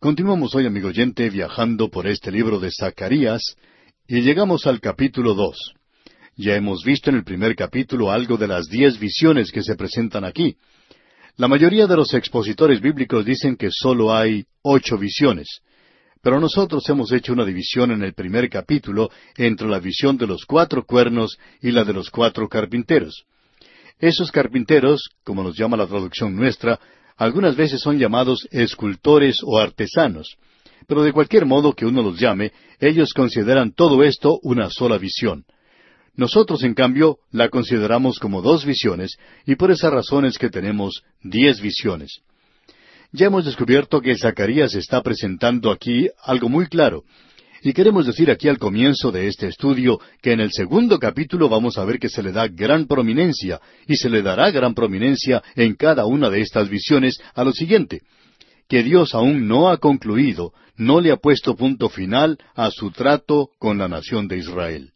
Continuamos hoy, amigo oyente, viajando por este libro de Zacarías y llegamos al capítulo dos. Ya hemos visto en el primer capítulo algo de las diez visiones que se presentan aquí. La mayoría de los expositores bíblicos dicen que solo hay ocho visiones. Pero nosotros hemos hecho una división en el primer capítulo entre la visión de los cuatro cuernos y la de los cuatro carpinteros. Esos carpinteros, como nos llama la traducción nuestra, algunas veces son llamados escultores o artesanos. Pero de cualquier modo que uno los llame, ellos consideran todo esto una sola visión. Nosotros, en cambio, la consideramos como dos visiones, y por esa razón es que tenemos diez visiones. Ya hemos descubierto que Zacarías está presentando aquí algo muy claro. Y queremos decir aquí al comienzo de este estudio que en el segundo capítulo vamos a ver que se le da gran prominencia, y se le dará gran prominencia en cada una de estas visiones a lo siguiente, que Dios aún no ha concluido, no le ha puesto punto final a su trato con la nación de Israel.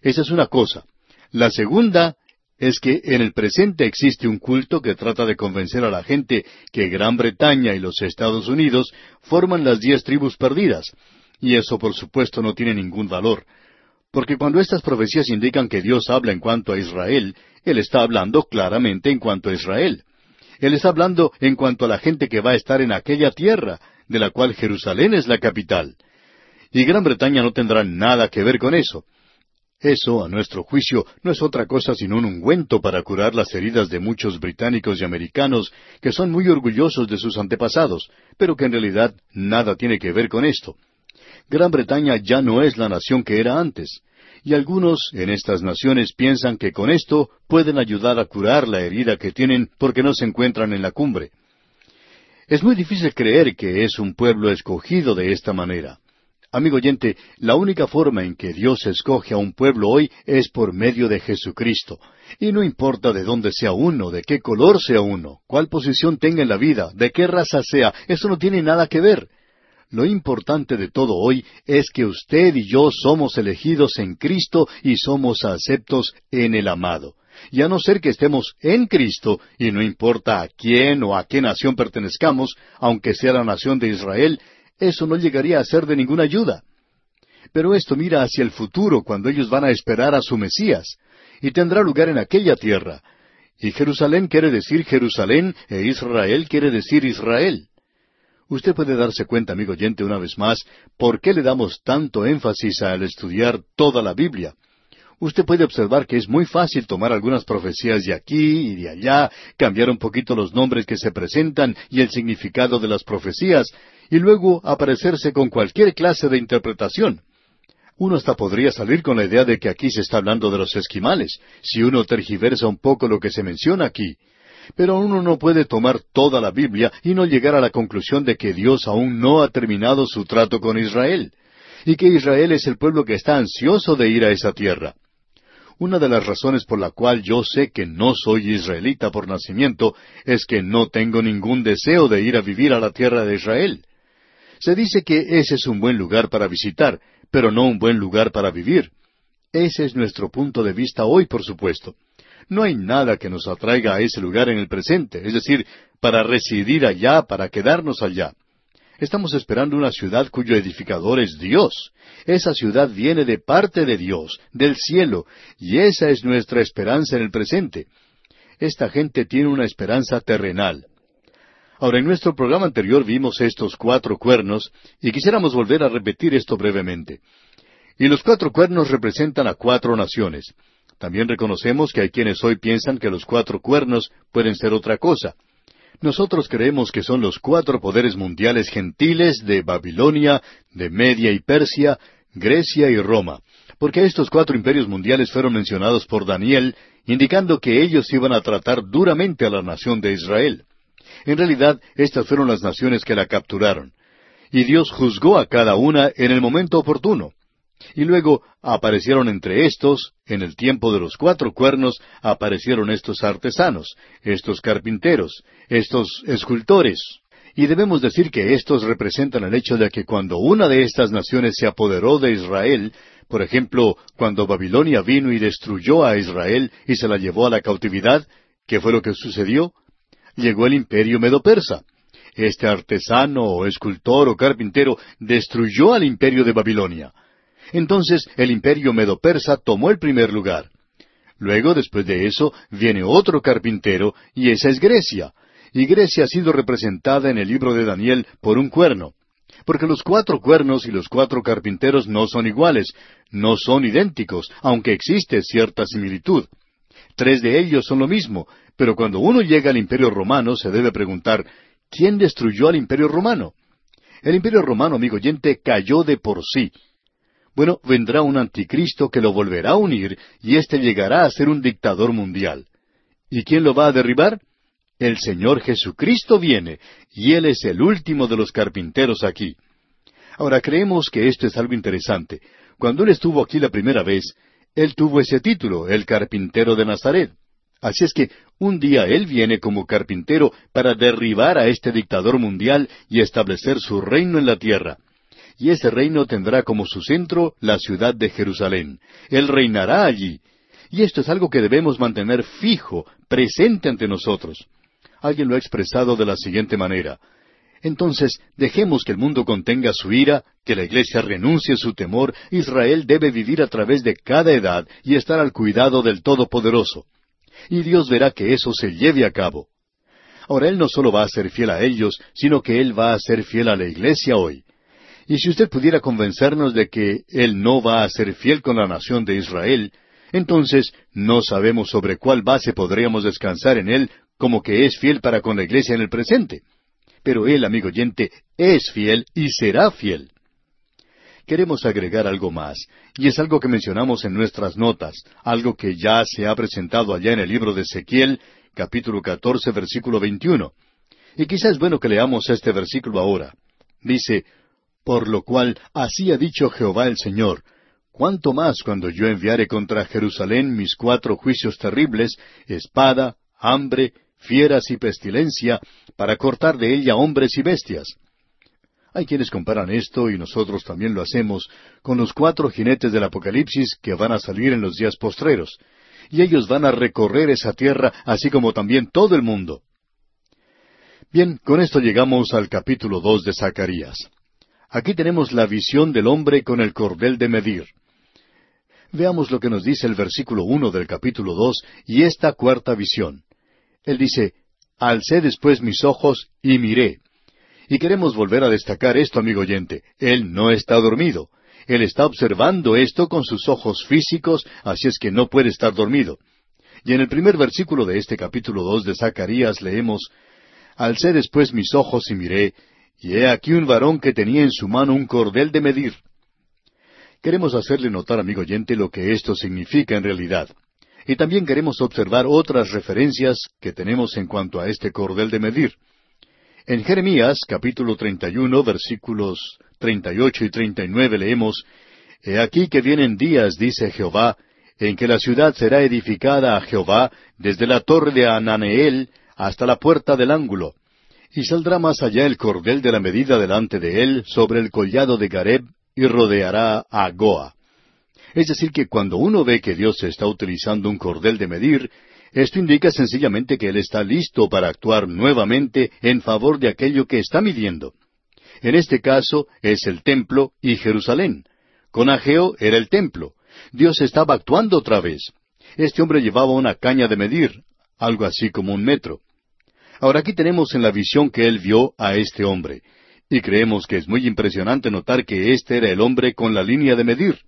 Esa es una cosa. La segunda es que en el presente existe un culto que trata de convencer a la gente que Gran Bretaña y los Estados Unidos forman las diez tribus perdidas, y eso por supuesto no tiene ningún valor, porque cuando estas profecías indican que Dios habla en cuanto a Israel, Él está hablando claramente en cuanto a Israel. Él está hablando en cuanto a la gente que va a estar en aquella tierra, de la cual Jerusalén es la capital. Y Gran Bretaña no tendrá nada que ver con eso. Eso, a nuestro juicio, no es otra cosa sino un ungüento para curar las heridas de muchos británicos y americanos que son muy orgullosos de sus antepasados, pero que en realidad nada tiene que ver con esto. Gran Bretaña ya no es la nación que era antes, y algunos en estas naciones piensan que con esto pueden ayudar a curar la herida que tienen porque no se encuentran en la cumbre. Es muy difícil creer que es un pueblo escogido de esta manera. Amigo oyente, la única forma en que Dios escoge a un pueblo hoy es por medio de Jesucristo. Y no importa de dónde sea uno, de qué color sea uno, cuál posición tenga en la vida, de qué raza sea, eso no tiene nada que ver. Lo importante de todo hoy es que usted y yo somos elegidos en Cristo y somos aceptos en el amado. Y a no ser que estemos en Cristo, y no importa a quién o a qué nación pertenezcamos, aunque sea la nación de Israel, eso no llegaría a ser de ninguna ayuda. Pero esto mira hacia el futuro, cuando ellos van a esperar a su Mesías, y tendrá lugar en aquella tierra. Y Jerusalén quiere decir Jerusalén, e Israel quiere decir Israel. Usted puede darse cuenta, amigo oyente, una vez más, por qué le damos tanto énfasis al estudiar toda la Biblia. Usted puede observar que es muy fácil tomar algunas profecías de aquí y de allá, cambiar un poquito los nombres que se presentan y el significado de las profecías, y luego aparecerse con cualquier clase de interpretación. Uno hasta podría salir con la idea de que aquí se está hablando de los esquimales, si uno tergiversa un poco lo que se menciona aquí. Pero uno no puede tomar toda la Biblia y no llegar a la conclusión de que Dios aún no ha terminado su trato con Israel, y que Israel es el pueblo que está ansioso de ir a esa tierra. Una de las razones por la cual yo sé que no soy israelita por nacimiento es que no tengo ningún deseo de ir a vivir a la tierra de Israel. Se dice que ese es un buen lugar para visitar, pero no un buen lugar para vivir. Ese es nuestro punto de vista hoy, por supuesto. No hay nada que nos atraiga a ese lugar en el presente, es decir, para residir allá, para quedarnos allá. Estamos esperando una ciudad cuyo edificador es Dios. Esa ciudad viene de parte de Dios, del cielo, y esa es nuestra esperanza en el presente. Esta gente tiene una esperanza terrenal. Ahora, en nuestro programa anterior vimos estos cuatro cuernos y quisiéramos volver a repetir esto brevemente. Y los cuatro cuernos representan a cuatro naciones. También reconocemos que hay quienes hoy piensan que los cuatro cuernos pueden ser otra cosa. Nosotros creemos que son los cuatro poderes mundiales gentiles de Babilonia, de Media y Persia, Grecia y Roma, porque estos cuatro imperios mundiales fueron mencionados por Daniel, indicando que ellos iban a tratar duramente a la nación de Israel. En realidad, estas fueron las naciones que la capturaron. Y Dios juzgó a cada una en el momento oportuno. Y luego aparecieron entre estos, en el tiempo de los cuatro cuernos, aparecieron estos artesanos, estos carpinteros, estos escultores. Y debemos decir que estos representan el hecho de que cuando una de estas naciones se apoderó de Israel, por ejemplo, cuando Babilonia vino y destruyó a Israel y se la llevó a la cautividad, ¿qué fue lo que sucedió? llegó el imperio medo-persa. este artesano o escultor o carpintero destruyó al imperio de Babilonia. Entonces el imperio medo-persa tomó el primer lugar. Luego, después de eso, viene otro carpintero, y esa es Grecia. Y Grecia ha sido representada en el libro de Daniel por un cuerno. Porque los cuatro cuernos y los cuatro carpinteros no son iguales, no son idénticos, aunque existe cierta similitud. Tres de ellos son lo mismo, pero cuando uno llega al imperio romano se debe preguntar, ¿quién destruyó al imperio romano? El imperio romano, amigo oyente, cayó de por sí. Bueno, vendrá un anticristo que lo volverá a unir y éste llegará a ser un dictador mundial. ¿Y quién lo va a derribar? El Señor Jesucristo viene, y Él es el último de los carpinteros aquí. Ahora creemos que esto es algo interesante. Cuando Él estuvo aquí la primera vez, Él tuvo ese título, el carpintero de Nazaret. Así es que un día Él viene como carpintero para derribar a este dictador mundial y establecer su reino en la tierra y ese reino tendrá como su centro la ciudad de Jerusalén. Él reinará allí. Y esto es algo que debemos mantener fijo, presente ante nosotros. Alguien lo ha expresado de la siguiente manera. Entonces, dejemos que el mundo contenga su ira, que la iglesia renuncie su temor, Israel debe vivir a través de cada edad y estar al cuidado del Todopoderoso. Y Dios verá que eso se lleve a cabo. Ahora Él no solo va a ser fiel a ellos, sino que Él va a ser fiel a la iglesia hoy. Y si usted pudiera convencernos de que Él no va a ser fiel con la nación de Israel, entonces no sabemos sobre cuál base podríamos descansar en Él como que es fiel para con la iglesia en el presente. Pero Él, amigo oyente, es fiel y será fiel. Queremos agregar algo más, y es algo que mencionamos en nuestras notas, algo que ya se ha presentado allá en el libro de Ezequiel, capítulo 14, versículo 21. Y quizás es bueno que leamos este versículo ahora. Dice, por lo cual así ha dicho Jehová el Señor, cuánto más cuando yo enviare contra Jerusalén mis cuatro juicios terribles, espada, hambre, fieras y pestilencia, para cortar de ella hombres y bestias. Hay quienes comparan esto, y nosotros también lo hacemos, con los cuatro jinetes del Apocalipsis que van a salir en los días postreros, y ellos van a recorrer esa tierra, así como también todo el mundo. Bien, con esto llegamos al capítulo dos de Zacarías. Aquí tenemos la visión del hombre con el cordel de medir. Veamos lo que nos dice el versículo uno del capítulo dos y esta cuarta visión. Él dice, Alcé después mis ojos y miré. Y queremos volver a destacar esto, amigo oyente. Él no está dormido. Él está observando esto con sus ojos físicos, así es que no puede estar dormido. Y en el primer versículo de este capítulo dos de Zacarías leemos, Alcé después mis ojos y miré, y he aquí un varón que tenía en su mano un cordel de medir. Queremos hacerle notar, amigo oyente, lo que esto significa en realidad. Y también queremos observar otras referencias que tenemos en cuanto a este cordel de medir. En Jeremías capítulo 31 versículos 38 y 39 leemos, He aquí que vienen días, dice Jehová, en que la ciudad será edificada a Jehová desde la torre de Ananeel hasta la puerta del ángulo, y saldrá más allá el cordel de la medida delante de él sobre el collado de Gareb y rodeará a Goa. Es decir, que cuando uno ve que Dios está utilizando un cordel de medir, esto indica sencillamente que Él está listo para actuar nuevamente en favor de aquello que está midiendo. En este caso es el templo y Jerusalén. Con Ageo era el templo. Dios estaba actuando otra vez. Este hombre llevaba una caña de medir, algo así como un metro. Ahora aquí tenemos en la visión que él vio a este hombre, y creemos que es muy impresionante notar que este era el hombre con la línea de medir.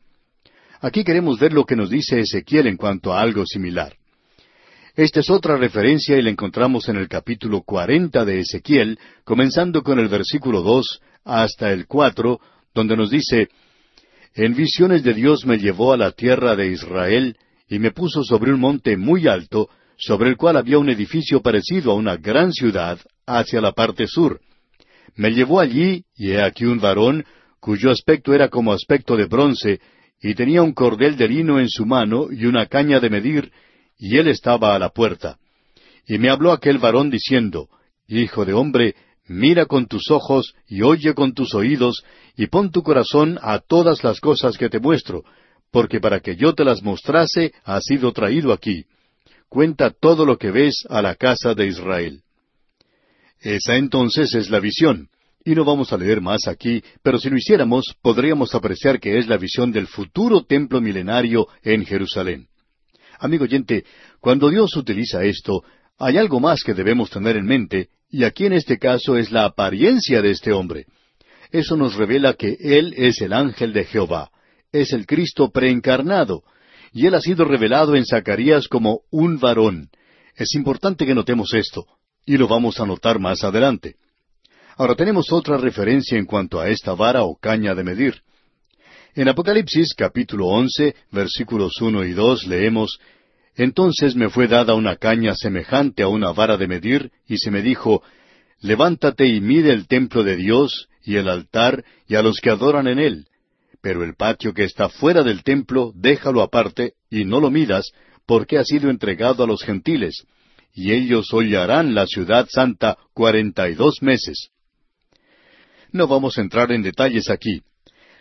Aquí queremos ver lo que nos dice Ezequiel en cuanto a algo similar. Esta es otra referencia y la encontramos en el capítulo cuarenta de Ezequiel, comenzando con el versículo dos hasta el cuatro, donde nos dice En visiones de Dios me llevó a la tierra de Israel, y me puso sobre un monte muy alto, sobre el cual había un edificio parecido a una gran ciudad hacia la parte sur. Me llevó allí, y he aquí un varón, cuyo aspecto era como aspecto de bronce, y tenía un cordel de lino en su mano y una caña de medir, y él estaba a la puerta. Y me habló aquel varón diciendo, Hijo de hombre, mira con tus ojos y oye con tus oídos, y pon tu corazón a todas las cosas que te muestro, porque para que yo te las mostrase has sido traído aquí cuenta todo lo que ves a la casa de Israel. Esa entonces es la visión. Y no vamos a leer más aquí, pero si lo hiciéramos, podríamos apreciar que es la visión del futuro templo milenario en Jerusalén. Amigo oyente, cuando Dios utiliza esto, hay algo más que debemos tener en mente, y aquí en este caso es la apariencia de este hombre. Eso nos revela que Él es el ángel de Jehová, es el Cristo preencarnado, y Él ha sido revelado en Zacarías como un varón. Es importante que notemos esto, y lo vamos a notar más adelante. Ahora tenemos otra referencia en cuanto a esta vara o caña de medir. En Apocalipsis capítulo once, versículos uno y dos leemos Entonces me fue dada una caña semejante a una vara de medir, y se me dijo Levántate y mide el templo de Dios, y el altar, y a los que adoran en él. Pero el patio que está fuera del templo, déjalo aparte, y no lo midas, porque ha sido entregado a los gentiles, y ellos hollarán la ciudad santa cuarenta y dos meses. No vamos a entrar en detalles aquí.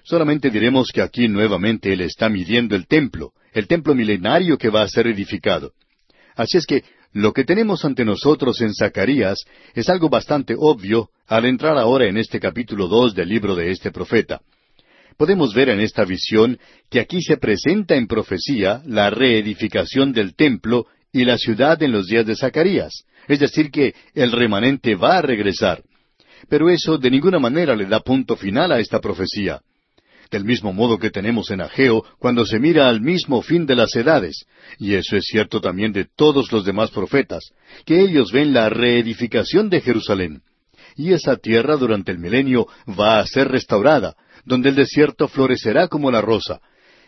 Solamente diremos que aquí nuevamente Él está midiendo el templo, el templo milenario que va a ser edificado. Así es que lo que tenemos ante nosotros en Zacarías es algo bastante obvio al entrar ahora en este capítulo dos del libro de este profeta. Podemos ver en esta visión que aquí se presenta en profecía la reedificación del templo y la ciudad en los días de Zacarías, es decir, que el remanente va a regresar. Pero eso de ninguna manera le da punto final a esta profecía. Del mismo modo que tenemos en Ageo cuando se mira al mismo fin de las edades, y eso es cierto también de todos los demás profetas, que ellos ven la reedificación de Jerusalén. Y esa tierra durante el milenio va a ser restaurada, donde el desierto florecerá como la rosa.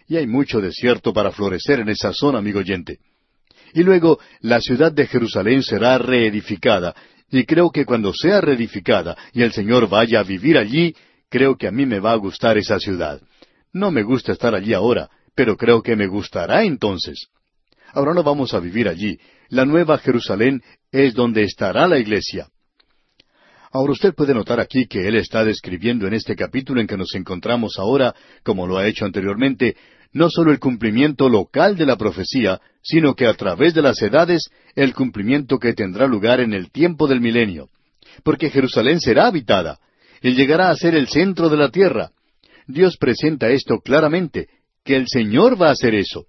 Y hay mucho desierto para florecer en esa zona, amigo oyente. Y luego la ciudad de Jerusalén será reedificada, y creo que cuando sea reedificada y el Señor vaya a vivir allí, creo que a mí me va a gustar esa ciudad. No me gusta estar allí ahora, pero creo que me gustará entonces. Ahora no vamos a vivir allí. La nueva Jerusalén es donde estará la iglesia. Ahora usted puede notar aquí que él está describiendo en este capítulo en que nos encontramos ahora, como lo ha hecho anteriormente, no solo el cumplimiento local de la profecía, sino que a través de las edades el cumplimiento que tendrá lugar en el tiempo del milenio. Porque Jerusalén será habitada, y llegará a ser el centro de la tierra. Dios presenta esto claramente, que el Señor va a hacer eso.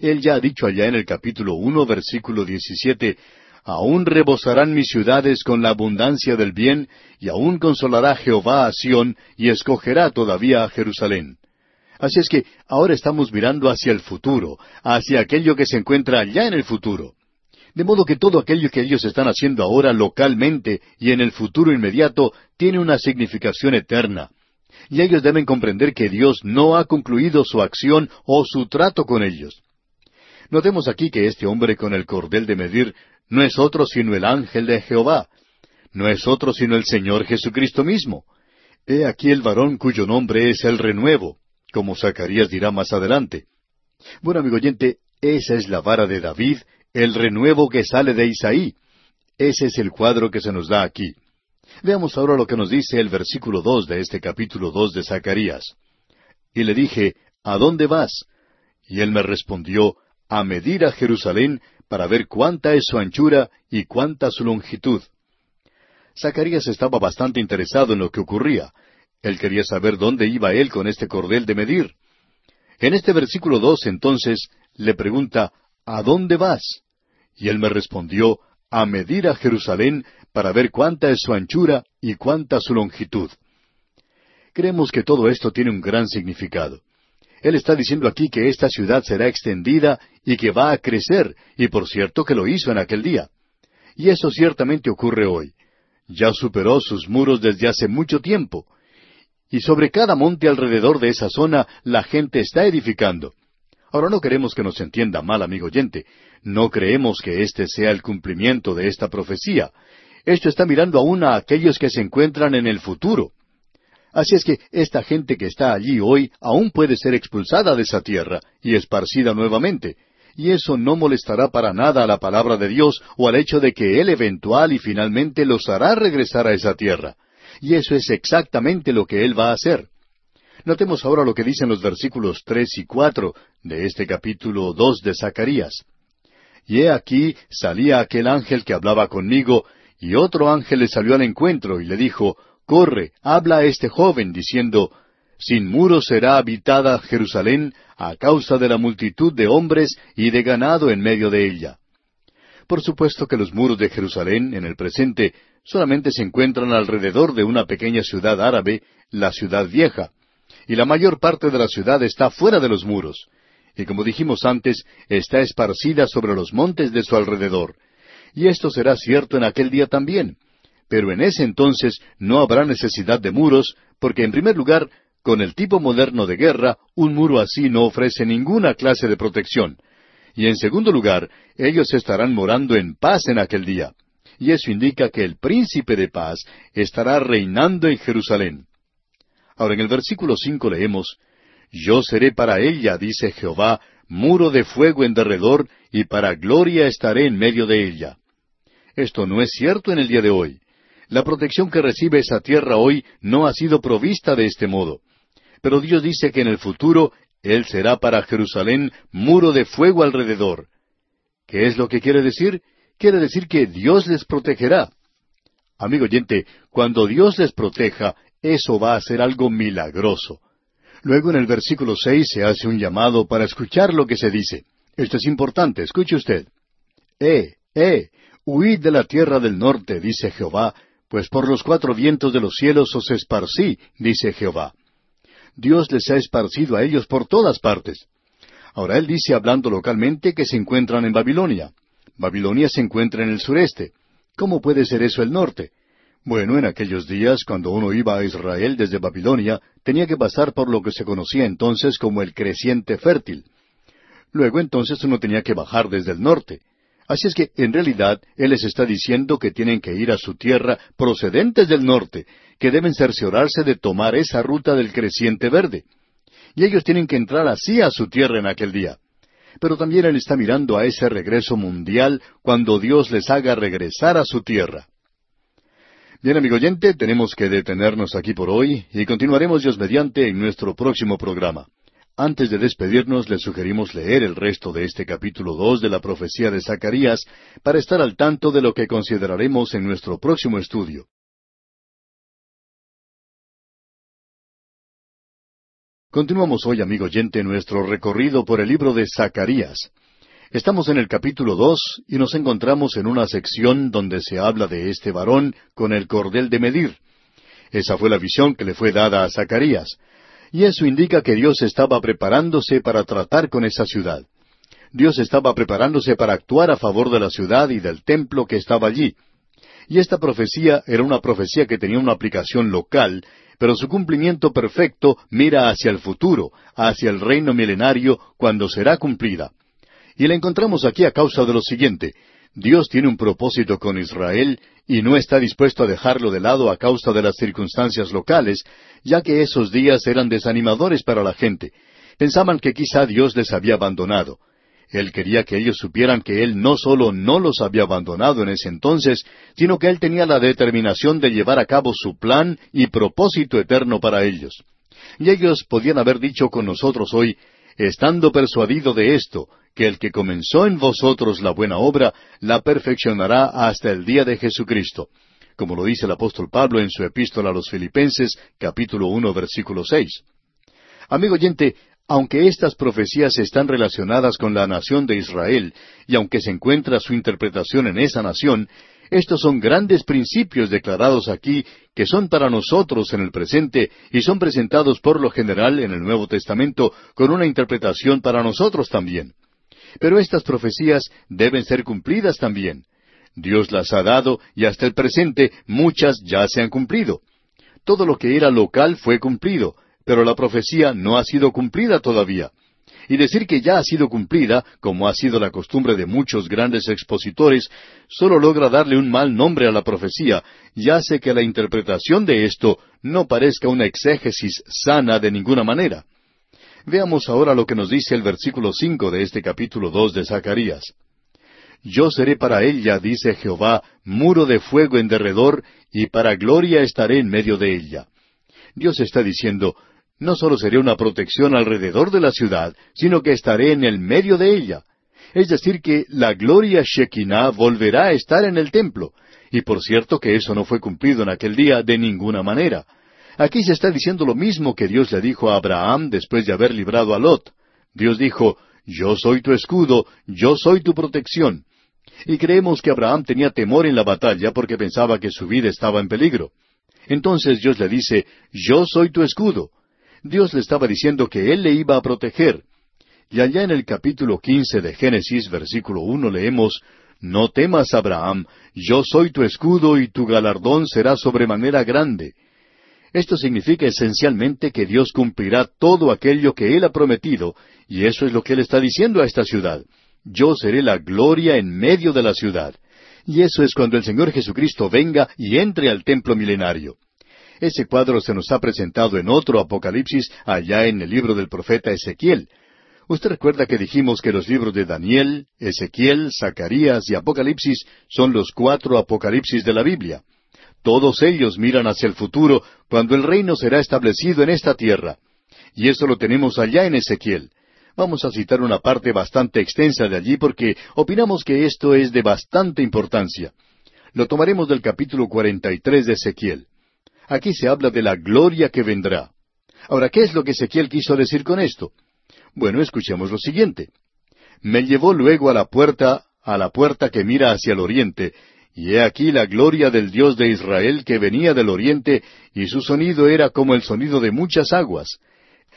Él ya ha dicho allá en el capítulo uno, versículo diecisiete, Aún rebosarán mis ciudades con la abundancia del bien, y aún consolará Jehová a Sión, y escogerá todavía a Jerusalén. Así es que ahora estamos mirando hacia el futuro, hacia aquello que se encuentra allá en el futuro. De modo que todo aquello que ellos están haciendo ahora localmente y en el futuro inmediato tiene una significación eterna. Y ellos deben comprender que Dios no ha concluido su acción o su trato con ellos. Notemos aquí que este hombre con el cordel de medir no es otro sino el ángel de Jehová, no es otro sino el Señor Jesucristo mismo. He aquí el varón cuyo nombre es el renuevo, como Zacarías dirá más adelante. Bueno, amigo oyente, esa es la vara de David, el renuevo que sale de Isaí. Ese es el cuadro que se nos da aquí. Veamos ahora lo que nos dice el versículo dos de este capítulo dos de Zacarías. Y le dije, ¿A dónde vas? Y él me respondió, A medir a Jerusalén para ver cuánta es su anchura y cuánta su longitud. Zacarías estaba bastante interesado en lo que ocurría, él quería saber dónde iba él con este cordel de medir. En este versículo dos, entonces, le pregunta, ¿A dónde vas? Y él me respondió, a medir a Jerusalén para ver cuánta es su anchura y cuánta su longitud. Creemos que todo esto tiene un gran significado. Él está diciendo aquí que esta ciudad será extendida y que va a crecer, y por cierto que lo hizo en aquel día. Y eso ciertamente ocurre hoy. Ya superó sus muros desde hace mucho tiempo, y sobre cada monte alrededor de esa zona la gente está edificando. Ahora no queremos que nos entienda mal, amigo oyente. No creemos que este sea el cumplimiento de esta profecía. Esto está mirando aún a aquellos que se encuentran en el futuro. Así es que esta gente que está allí hoy aún puede ser expulsada de esa tierra y esparcida nuevamente. Y eso no molestará para nada a la palabra de Dios o al hecho de que Él eventual y finalmente los hará regresar a esa tierra. Y eso es exactamente lo que Él va a hacer. Notemos ahora lo que dicen los versículos tres y cuatro de este capítulo dos de Zacarías. Y he aquí salía aquel ángel que hablaba conmigo, y otro ángel le salió al encuentro y le dijo, Corre, habla a este joven, diciendo, Sin muros será habitada Jerusalén a causa de la multitud de hombres y de ganado en medio de ella. Por supuesto que los muros de Jerusalén, en el presente, solamente se encuentran alrededor de una pequeña ciudad árabe, la ciudad vieja, y la mayor parte de la ciudad está fuera de los muros, y como dijimos antes, está esparcida sobre los montes de su alrededor. Y esto será cierto en aquel día también. Pero en ese entonces no habrá necesidad de muros, porque en primer lugar, con el tipo moderno de guerra, un muro así no ofrece ninguna clase de protección. Y en segundo lugar, ellos estarán morando en paz en aquel día. Y eso indica que el príncipe de paz estará reinando en Jerusalén. Ahora en el versículo cinco leemos, Yo seré para ella, dice Jehová, muro de fuego en derredor, y para gloria estaré en medio de ella. Esto no es cierto en el día de hoy. La protección que recibe esa tierra hoy no ha sido provista de este modo. Pero Dios dice que en el futuro Él será para Jerusalén muro de fuego alrededor. ¿Qué es lo que quiere decir? Quiere decir que Dios les protegerá. Amigo oyente, cuando Dios les proteja, eso va a ser algo milagroso. Luego en el versículo seis se hace un llamado para escuchar lo que se dice. Esto es importante, escuche usted. Eh, eh, huid de la tierra del norte, dice Jehová, pues por los cuatro vientos de los cielos os esparcí, dice Jehová. Dios les ha esparcido a ellos por todas partes. Ahora él dice, hablando localmente, que se encuentran en Babilonia. Babilonia se encuentra en el sureste. ¿Cómo puede ser eso el norte? Bueno, en aquellos días, cuando uno iba a Israel desde Babilonia, tenía que pasar por lo que se conocía entonces como el creciente fértil. Luego entonces uno tenía que bajar desde el norte. Así es que, en realidad, Él les está diciendo que tienen que ir a su tierra procedentes del norte, que deben cerciorarse de tomar esa ruta del creciente verde. Y ellos tienen que entrar así a su tierra en aquel día. Pero también Él está mirando a ese regreso mundial cuando Dios les haga regresar a su tierra. Bien, amigo oyente, tenemos que detenernos aquí por hoy y continuaremos Dios mediante en nuestro próximo programa. Antes de despedirnos, le sugerimos leer el resto de este capítulo dos de la profecía de Zacarías para estar al tanto de lo que consideraremos en nuestro próximo estudio. Continuamos hoy, amigo oyente, nuestro recorrido por el libro de Zacarías. Estamos en el capítulo dos y nos encontramos en una sección donde se habla de este varón con el cordel de medir. Esa fue la visión que le fue dada a Zacarías y eso indica que Dios estaba preparándose para tratar con esa ciudad. Dios estaba preparándose para actuar a favor de la ciudad y del templo que estaba allí. Y esta profecía era una profecía que tenía una aplicación local, pero su cumplimiento perfecto mira hacia el futuro, hacia el reino milenario, cuando será cumplida. Y la encontramos aquí a causa de lo siguiente. Dios tiene un propósito con Israel y no está dispuesto a dejarlo de lado a causa de las circunstancias locales, ya que esos días eran desanimadores para la gente. Pensaban que quizá Dios les había abandonado. Él quería que ellos supieran que Él no solo no los había abandonado en ese entonces, sino que Él tenía la determinación de llevar a cabo su plan y propósito eterno para ellos. Y ellos podían haber dicho con nosotros hoy, estando persuadido de esto, que el que comenzó en vosotros la buena obra, la perfeccionará hasta el día de Jesucristo, como lo dice el apóstol Pablo en su epístola a los Filipenses, capítulo uno, versículo seis. Amigo oyente, aunque estas profecías están relacionadas con la nación de Israel, y aunque se encuentra su interpretación en esa nación, estos son grandes principios declarados aquí que son para nosotros en el presente y son presentados por lo general en el Nuevo Testamento con una interpretación para nosotros también. Pero estas profecías deben ser cumplidas también. Dios las ha dado y hasta el presente muchas ya se han cumplido. Todo lo que era local fue cumplido, pero la profecía no ha sido cumplida todavía. Y decir que ya ha sido cumplida, como ha sido la costumbre de muchos grandes expositores, solo logra darle un mal nombre a la profecía y hace que la interpretación de esto no parezca una exégesis sana de ninguna manera. Veamos ahora lo que nos dice el versículo cinco de este capítulo dos de Zacarías. Yo seré para ella, dice Jehová, muro de fuego en derredor, y para gloria estaré en medio de ella. Dios está diciendo, no solo seré una protección alrededor de la ciudad, sino que estaré en el medio de ella. Es decir, que la gloria Shekinah volverá a estar en el templo, Y por cierto que eso no fue cumplido en aquel día de ninguna manera. Aquí se está diciendo lo mismo que Dios le dijo a Abraham después de haber librado a Lot. Dios dijo, Yo soy tu escudo, yo soy tu protección. Y creemos que Abraham tenía temor en la batalla porque pensaba que su vida estaba en peligro. Entonces Dios le dice, Yo soy tu escudo. Dios le estaba diciendo que Él le iba a proteger. Y allá en el capítulo quince de Génesis, versículo uno, leemos, No temas, Abraham, yo soy tu escudo y tu galardón será sobremanera grande. Esto significa esencialmente que Dios cumplirá todo aquello que Él ha prometido, y eso es lo que Él está diciendo a esta ciudad. Yo seré la gloria en medio de la ciudad. Y eso es cuando el Señor Jesucristo venga y entre al templo milenario. Ese cuadro se nos ha presentado en otro Apocalipsis allá en el libro del profeta Ezequiel. Usted recuerda que dijimos que los libros de Daniel, Ezequiel, Zacarías y Apocalipsis son los cuatro Apocalipsis de la Biblia. Todos ellos miran hacia el futuro, cuando el reino será establecido en esta tierra. Y eso lo tenemos allá en Ezequiel. Vamos a citar una parte bastante extensa de allí porque opinamos que esto es de bastante importancia. Lo tomaremos del capítulo 43 de Ezequiel. Aquí se habla de la gloria que vendrá. Ahora, ¿qué es lo que Ezequiel quiso decir con esto? Bueno, escuchemos lo siguiente. Me llevó luego a la puerta, a la puerta que mira hacia el oriente, y he aquí la gloria del Dios de Israel que venía del oriente, y su sonido era como el sonido de muchas aguas.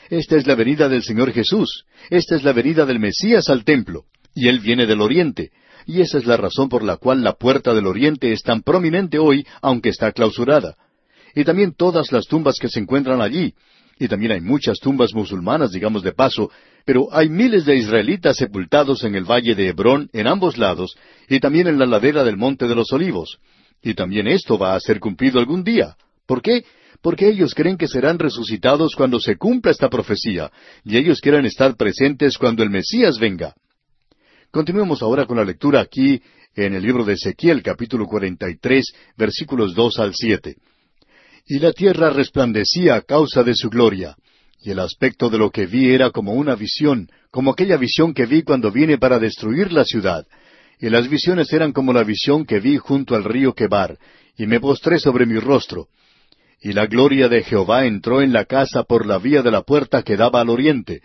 Esta es la venida del Señor Jesús, esta es la venida del Mesías al templo, y Él viene del oriente, y esa es la razón por la cual la puerta del oriente es tan prominente hoy, aunque está clausurada. Y también todas las tumbas que se encuentran allí, y también hay muchas tumbas musulmanas, digamos de paso, pero hay miles de israelitas sepultados en el valle de Hebrón en ambos lados, y también en la ladera del monte de los olivos. Y también esto va a ser cumplido algún día. ¿Por qué? Porque ellos creen que serán resucitados cuando se cumpla esta profecía, y ellos quieren estar presentes cuando el Mesías venga. Continuemos ahora con la lectura aquí en el libro de Ezequiel capítulo 43 versículos 2 al 7 y la tierra resplandecía a causa de su gloria. Y el aspecto de lo que vi era como una visión, como aquella visión que vi cuando vine para destruir la ciudad. Y las visiones eran como la visión que vi junto al río Quebar, y me postré sobre mi rostro. Y la gloria de Jehová entró en la casa por la vía de la puerta que daba al oriente,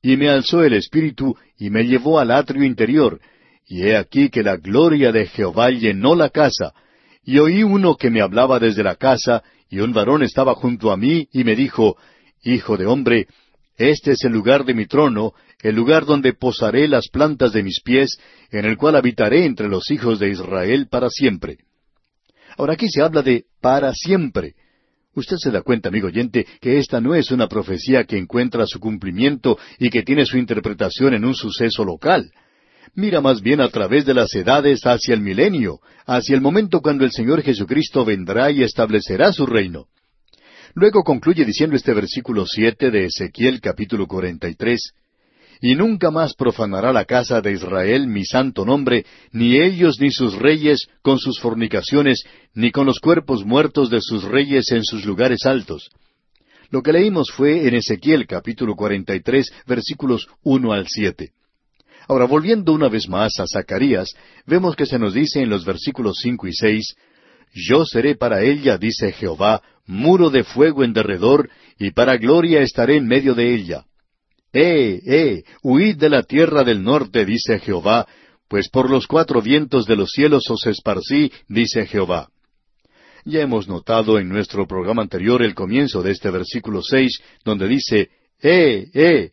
y me alzó el espíritu y me llevó al atrio interior, y he aquí que la gloria de Jehová llenó la casa, y oí uno que me hablaba desde la casa, y un varón estaba junto a mí y me dijo, Hijo de hombre, este es el lugar de mi trono, el lugar donde posaré las plantas de mis pies, en el cual habitaré entre los hijos de Israel para siempre. Ahora aquí se habla de para siempre. Usted se da cuenta, amigo oyente, que esta no es una profecía que encuentra su cumplimiento y que tiene su interpretación en un suceso local. Mira más bien a través de las edades hacia el milenio, hacia el momento cuando el Señor Jesucristo vendrá y establecerá su reino. Luego concluye diciendo este versículo siete de Ezequiel capítulo cuarenta y tres Y nunca más profanará la casa de Israel mi santo nombre, ni ellos ni sus reyes con sus fornicaciones, ni con los cuerpos muertos de sus reyes en sus lugares altos. Lo que leímos fue en Ezequiel capítulo cuarenta y tres versículos uno al siete. Ahora, volviendo una vez más a Zacarías, vemos que se nos dice en los versículos cinco y seis, Yo seré para ella, dice Jehová, muro de fuego en derredor, y para gloria estaré en medio de ella. Eh, eh, huid de la tierra del norte, dice Jehová, pues por los cuatro vientos de los cielos os esparcí, dice Jehová. Ya hemos notado en nuestro programa anterior el comienzo de este versículo seis, donde dice, Eh, eh,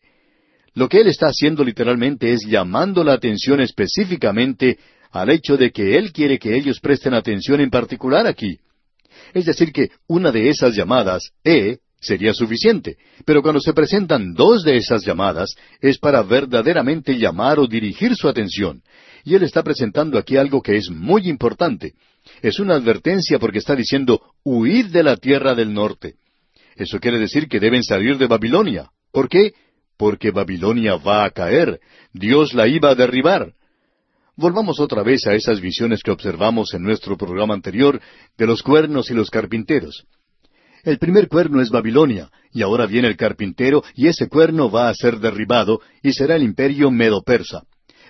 lo que él está haciendo literalmente es llamando la atención específicamente al hecho de que él quiere que ellos presten atención en particular aquí. Es decir, que una de esas llamadas, E, sería suficiente, pero cuando se presentan dos de esas llamadas es para verdaderamente llamar o dirigir su atención. Y él está presentando aquí algo que es muy importante. Es una advertencia porque está diciendo, huid de la tierra del norte. Eso quiere decir que deben salir de Babilonia. ¿Por qué? Porque Babilonia va a caer, Dios la iba a derribar. Volvamos otra vez a esas visiones que observamos en nuestro programa anterior de los cuernos y los carpinteros. El primer cuerno es Babilonia, y ahora viene el carpintero, y ese cuerno va a ser derribado, y será el imperio medo-persa.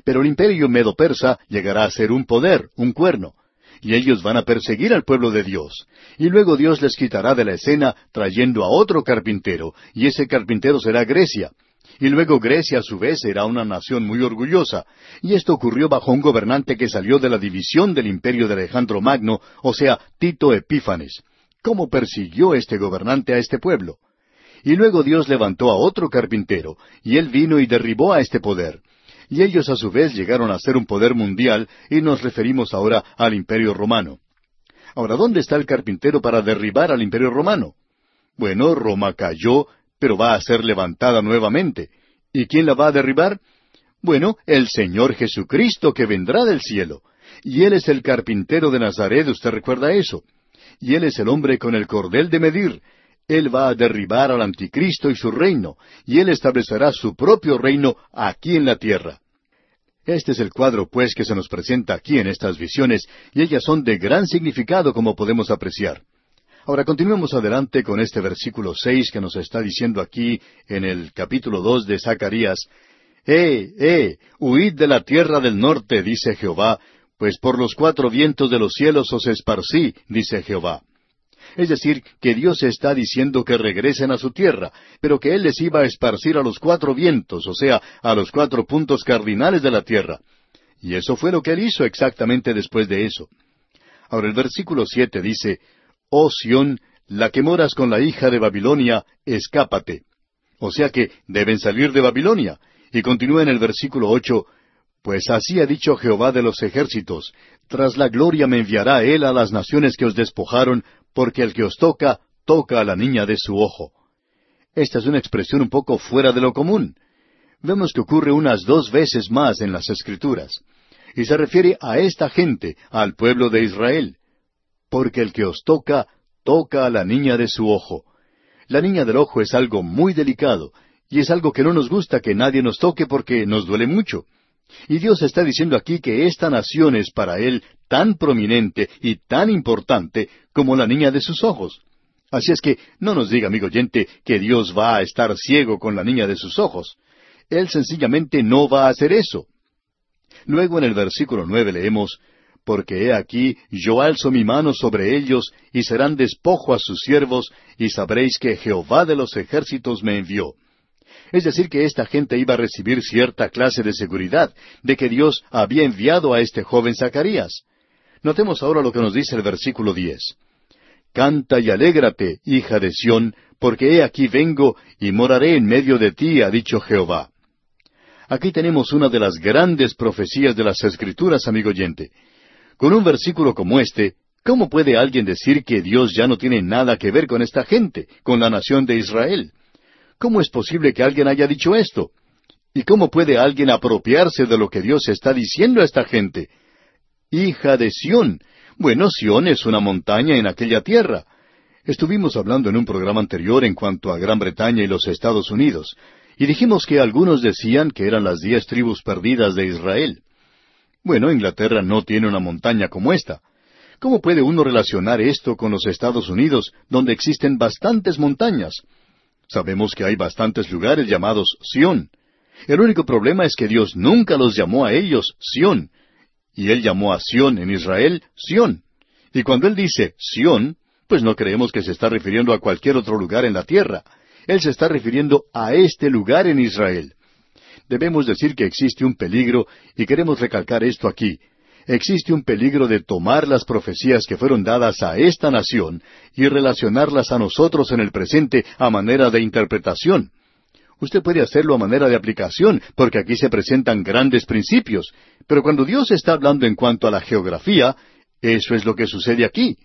Pero el imperio medo-persa llegará a ser un poder, un cuerno. y ellos van a perseguir al pueblo de Dios. Y luego Dios les quitará de la escena trayendo a otro carpintero, y ese carpintero será Grecia. Y luego Grecia a su vez era una nación muy orgullosa, y esto ocurrió bajo un gobernante que salió de la división del imperio de Alejandro Magno, o sea, Tito Epífanes. ¿Cómo persiguió este gobernante a este pueblo? Y luego Dios levantó a otro carpintero, y él vino y derribó a este poder. Y ellos a su vez llegaron a ser un poder mundial, y nos referimos ahora al imperio romano. Ahora, ¿dónde está el carpintero para derribar al imperio romano? Bueno, Roma cayó, pero va a ser levantada nuevamente. ¿Y quién la va a derribar? Bueno, el Señor Jesucristo que vendrá del cielo. Y Él es el carpintero de Nazaret, usted recuerda eso. Y Él es el hombre con el cordel de medir. Él va a derribar al anticristo y su reino, y Él establecerá su propio reino aquí en la tierra. Este es el cuadro, pues, que se nos presenta aquí en estas visiones, y ellas son de gran significado, como podemos apreciar. Ahora continuemos adelante con este versículo seis que nos está diciendo aquí en el capítulo dos de Zacarías. Eh, eh, huid de la tierra del norte, dice Jehová, pues por los cuatro vientos de los cielos os esparcí, dice Jehová. Es decir, que Dios está diciendo que regresen a su tierra, pero que Él les iba a esparcir a los cuatro vientos, o sea, a los cuatro puntos cardinales de la tierra. Y eso fue lo que Él hizo exactamente después de eso. Ahora el versículo siete dice, Oh Sión, la que moras con la hija de Babilonia, escápate. O sea que deben salir de Babilonia. Y continúa en el versículo ocho, Pues así ha dicho Jehová de los ejércitos, tras la gloria me enviará él a las naciones que os despojaron, porque el que os toca, toca a la niña de su ojo. Esta es una expresión un poco fuera de lo común. Vemos que ocurre unas dos veces más en las Escrituras. Y se refiere a esta gente, al pueblo de Israel porque el que os toca, toca a la niña de su ojo. La niña del ojo es algo muy delicado, y es algo que no nos gusta que nadie nos toque porque nos duele mucho. Y Dios está diciendo aquí que esta nación es para Él tan prominente y tan importante como la niña de sus ojos. Así es que no nos diga, amigo oyente, que Dios va a estar ciego con la niña de sus ojos. Él sencillamente no va a hacer eso. Luego en el versículo nueve leemos, porque he aquí yo alzo mi mano sobre ellos, y serán despojo a sus siervos, y sabréis que Jehová de los ejércitos me envió. Es decir, que esta gente iba a recibir cierta clase de seguridad de que Dios había enviado a este joven Zacarías. Notemos ahora lo que nos dice el versículo diez. Canta y alégrate, hija de Sión, porque he aquí vengo y moraré en medio de ti, ha dicho Jehová. Aquí tenemos una de las grandes profecías de las Escrituras, amigo oyente. Con un versículo como este, ¿cómo puede alguien decir que Dios ya no tiene nada que ver con esta gente, con la nación de Israel? ¿Cómo es posible que alguien haya dicho esto? ¿Y cómo puede alguien apropiarse de lo que Dios está diciendo a esta gente? Hija de Sión. Bueno, Sión es una montaña en aquella tierra. Estuvimos hablando en un programa anterior en cuanto a Gran Bretaña y los Estados Unidos, y dijimos que algunos decían que eran las diez tribus perdidas de Israel. Bueno, Inglaterra no tiene una montaña como esta. ¿Cómo puede uno relacionar esto con los Estados Unidos, donde existen bastantes montañas? Sabemos que hay bastantes lugares llamados Sión. El único problema es que Dios nunca los llamó a ellos Sión, y Él llamó a Sión en Israel Sión. Y cuando Él dice Sión, pues no creemos que se está refiriendo a cualquier otro lugar en la tierra. Él se está refiriendo a este lugar en Israel debemos decir que existe un peligro, y queremos recalcar esto aquí. Existe un peligro de tomar las profecías que fueron dadas a esta nación y relacionarlas a nosotros en el presente a manera de interpretación. Usted puede hacerlo a manera de aplicación, porque aquí se presentan grandes principios, pero cuando Dios está hablando en cuanto a la geografía, eso es lo que sucede aquí.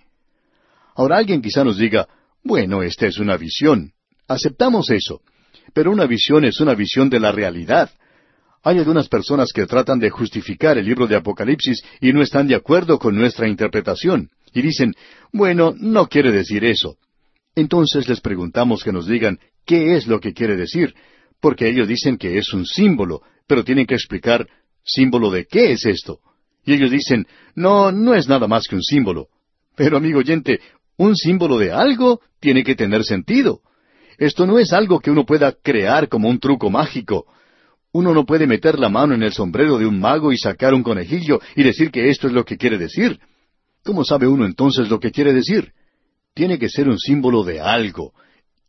Ahora alguien quizá nos diga, bueno, esta es una visión. Aceptamos eso. Pero una visión es una visión de la realidad. Hay algunas personas que tratan de justificar el libro de Apocalipsis y no están de acuerdo con nuestra interpretación. Y dicen, bueno, no quiere decir eso. Entonces les preguntamos que nos digan qué es lo que quiere decir, porque ellos dicen que es un símbolo, pero tienen que explicar símbolo de qué es esto. Y ellos dicen, no, no es nada más que un símbolo. Pero amigo oyente, un símbolo de algo tiene que tener sentido. Esto no es algo que uno pueda crear como un truco mágico. Uno no puede meter la mano en el sombrero de un mago y sacar un conejillo y decir que esto es lo que quiere decir. ¿Cómo sabe uno entonces lo que quiere decir? Tiene que ser un símbolo de algo.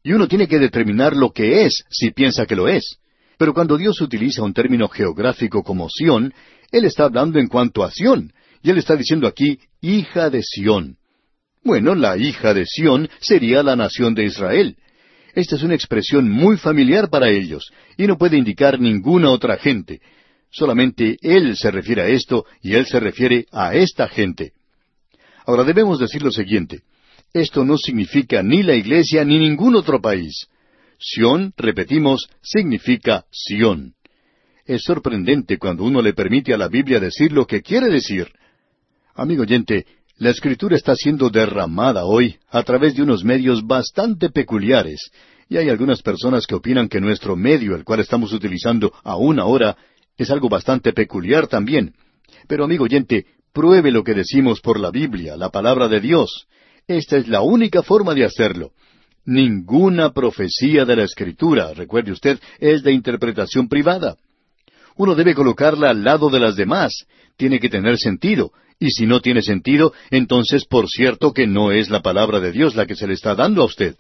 Y uno tiene que determinar lo que es si piensa que lo es. Pero cuando Dios utiliza un término geográfico como Sión, Él está hablando en cuanto a Sión. Y Él está diciendo aquí, hija de Sión. Bueno, la hija de Sión sería la nación de Israel. Esta es una expresión muy familiar para ellos, y no puede indicar ninguna otra gente. Solamente Él se refiere a esto, y Él se refiere a esta gente. Ahora debemos decir lo siguiente. Esto no significa ni la iglesia ni ningún otro país. Sión, repetimos, significa Sión. Es sorprendente cuando uno le permite a la Biblia decir lo que quiere decir. Amigo oyente, la escritura está siendo derramada hoy a través de unos medios bastante peculiares, y hay algunas personas que opinan que nuestro medio, el cual estamos utilizando aún ahora, es algo bastante peculiar también. Pero amigo oyente, pruebe lo que decimos por la Biblia, la palabra de Dios. Esta es la única forma de hacerlo. Ninguna profecía de la Escritura, recuerde usted, es de interpretación privada. Uno debe colocarla al lado de las demás. Tiene que tener sentido. Y si no tiene sentido, entonces por cierto que no es la palabra de Dios la que se le está dando a usted.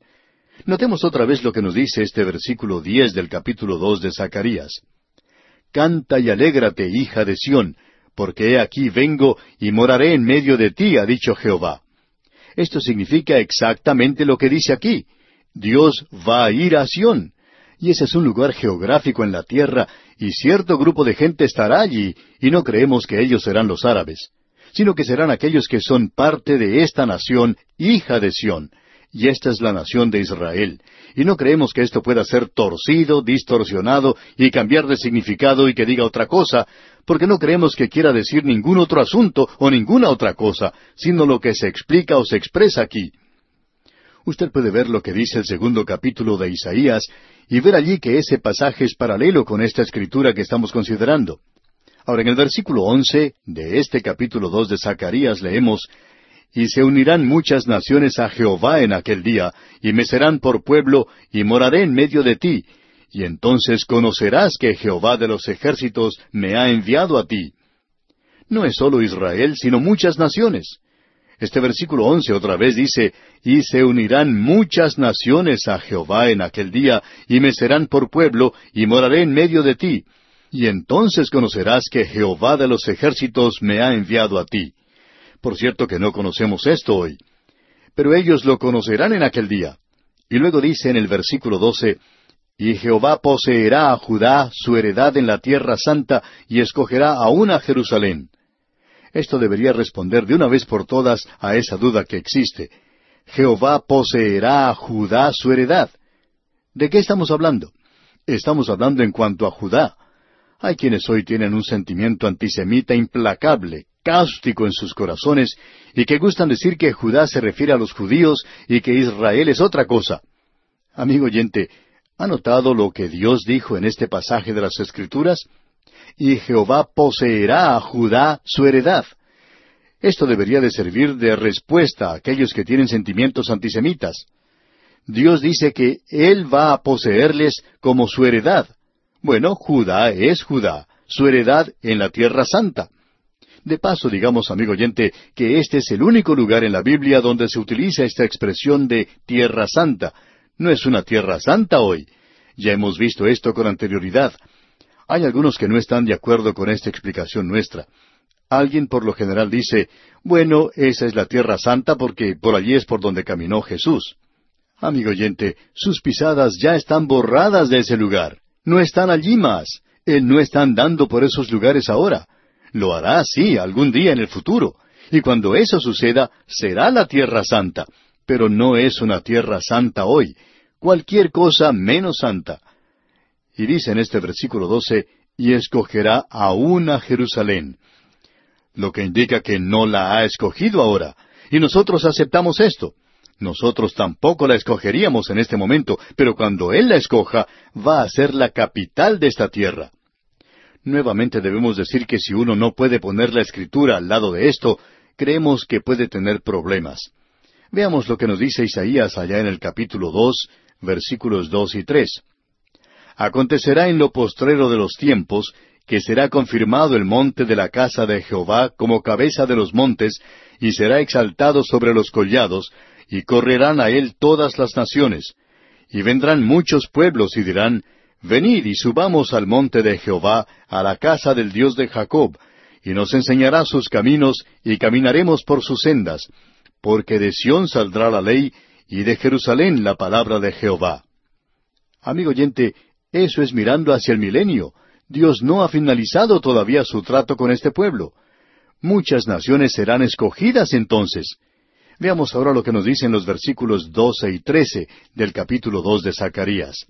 Notemos otra vez lo que nos dice este versículo diez del capítulo dos de Zacarías. Canta y alégrate, hija de Sión, porque he aquí vengo y moraré en medio de ti, ha dicho Jehová. Esto significa exactamente lo que dice aquí. Dios va a ir a Sión. Y ese es un lugar geográfico en la tierra, y cierto grupo de gente estará allí, y no creemos que ellos serán los árabes, sino que serán aquellos que son parte de esta nación, hija de Sión, y esta es la nación de Israel. Y no creemos que esto pueda ser torcido, distorsionado y cambiar de significado y que diga otra cosa, porque no creemos que quiera decir ningún otro asunto o ninguna otra cosa, sino lo que se explica o se expresa aquí. Usted puede ver lo que dice el segundo capítulo de Isaías y ver allí que ese pasaje es paralelo con esta escritura que estamos considerando. Ahora, en el versículo once de este capítulo dos de Zacarías leemos Y se unirán muchas naciones a Jehová en aquel día, y me serán por pueblo, y moraré en medio de ti, y entonces conocerás que Jehová de los ejércitos me ha enviado a ti. No es solo Israel, sino muchas naciones. Este versículo once otra vez dice, Y se unirán muchas naciones a Jehová en aquel día, y me serán por pueblo, y moraré en medio de ti. Y entonces conocerás que Jehová de los ejércitos me ha enviado a ti. Por cierto que no conocemos esto hoy. Pero ellos lo conocerán en aquel día. Y luego dice en el versículo doce, y Jehová poseerá a Judá su heredad en la tierra santa y escogerá aún a Jerusalén. Esto debería responder de una vez por todas a esa duda que existe. Jehová poseerá a Judá su heredad. ¿De qué estamos hablando? Estamos hablando en cuanto a Judá. Hay quienes hoy tienen un sentimiento antisemita implacable, cáustico en sus corazones, y que gustan decir que Judá se refiere a los judíos y que Israel es otra cosa. Amigo oyente, ¿Ha notado lo que Dios dijo en este pasaje de las Escrituras? Y Jehová poseerá a Judá su heredad. Esto debería de servir de respuesta a aquellos que tienen sentimientos antisemitas. Dios dice que Él va a poseerles como su heredad. Bueno, Judá es Judá, su heredad en la tierra santa. De paso, digamos, amigo oyente, que este es el único lugar en la Biblia donde se utiliza esta expresión de tierra santa, no es una tierra santa hoy. Ya hemos visto esto con anterioridad. Hay algunos que no están de acuerdo con esta explicación nuestra. Alguien por lo general dice, bueno, esa es la tierra santa porque por allí es por donde caminó Jesús. Amigo oyente, sus pisadas ya están borradas de ese lugar. No están allí más. Él no está andando por esos lugares ahora. Lo hará, sí, algún día en el futuro. Y cuando eso suceda, será la tierra santa pero no es una tierra santa hoy, cualquier cosa menos santa. Y dice en este versículo doce, y escogerá aún a Jerusalén, lo que indica que no la ha escogido ahora, y nosotros aceptamos esto. Nosotros tampoco la escogeríamos en este momento, pero cuando Él la escoja, va a ser la capital de esta tierra. Nuevamente debemos decir que si uno no puede poner la escritura al lado de esto, creemos que puede tener problemas. Veamos lo que nos dice Isaías allá en el capítulo dos, versículos dos y tres. Acontecerá en lo postrero de los tiempos que será confirmado el monte de la casa de Jehová como cabeza de los montes, y será exaltado sobre los collados, y correrán a él todas las naciones. Y vendrán muchos pueblos y dirán, Venid y subamos al monte de Jehová, a la casa del Dios de Jacob, y nos enseñará sus caminos, y caminaremos por sus sendas, porque de Sión saldrá la ley, y de Jerusalén la palabra de Jehová. Amigo oyente, eso es mirando hacia el milenio. Dios no ha finalizado todavía su trato con este pueblo. Muchas naciones serán escogidas entonces. Veamos ahora lo que nos dicen los versículos doce y trece del capítulo dos de Zacarías.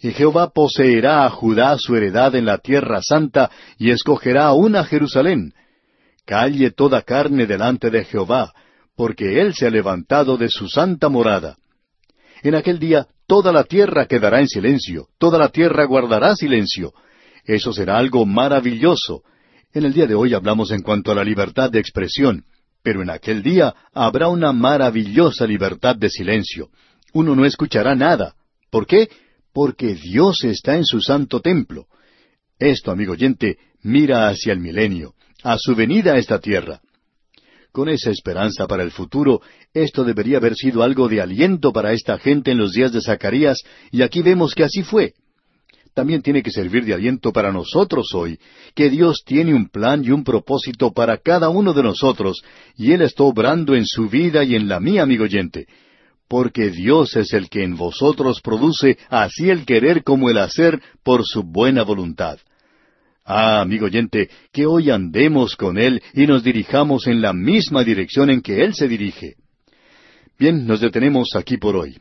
Y Jehová poseerá a Judá su heredad en la tierra santa, y escogerá aún a Jerusalén. Calle toda carne delante de Jehová, porque él se ha levantado de su santa morada. En aquel día toda la tierra quedará en silencio, toda la tierra guardará silencio. Eso será algo maravilloso. En el día de hoy hablamos en cuanto a la libertad de expresión, pero en aquel día habrá una maravillosa libertad de silencio. Uno no escuchará nada. ¿Por qué? Porque Dios está en su santo templo. Esto, amigo oyente, mira hacia el milenio, a su venida a esta tierra. Con esa esperanza para el futuro, esto debería haber sido algo de aliento para esta gente en los días de Zacarías, y aquí vemos que así fue también tiene que servir de aliento para nosotros hoy, que Dios tiene un plan y un propósito para cada uno de nosotros, y Él está obrando en su vida y en la mía, amigo oyente, porque Dios es el que en vosotros produce así el querer como el hacer por su buena voluntad. Ah, amigo oyente, que hoy andemos con Él y nos dirijamos en la misma dirección en que Él se dirige. Bien, nos detenemos aquí por hoy.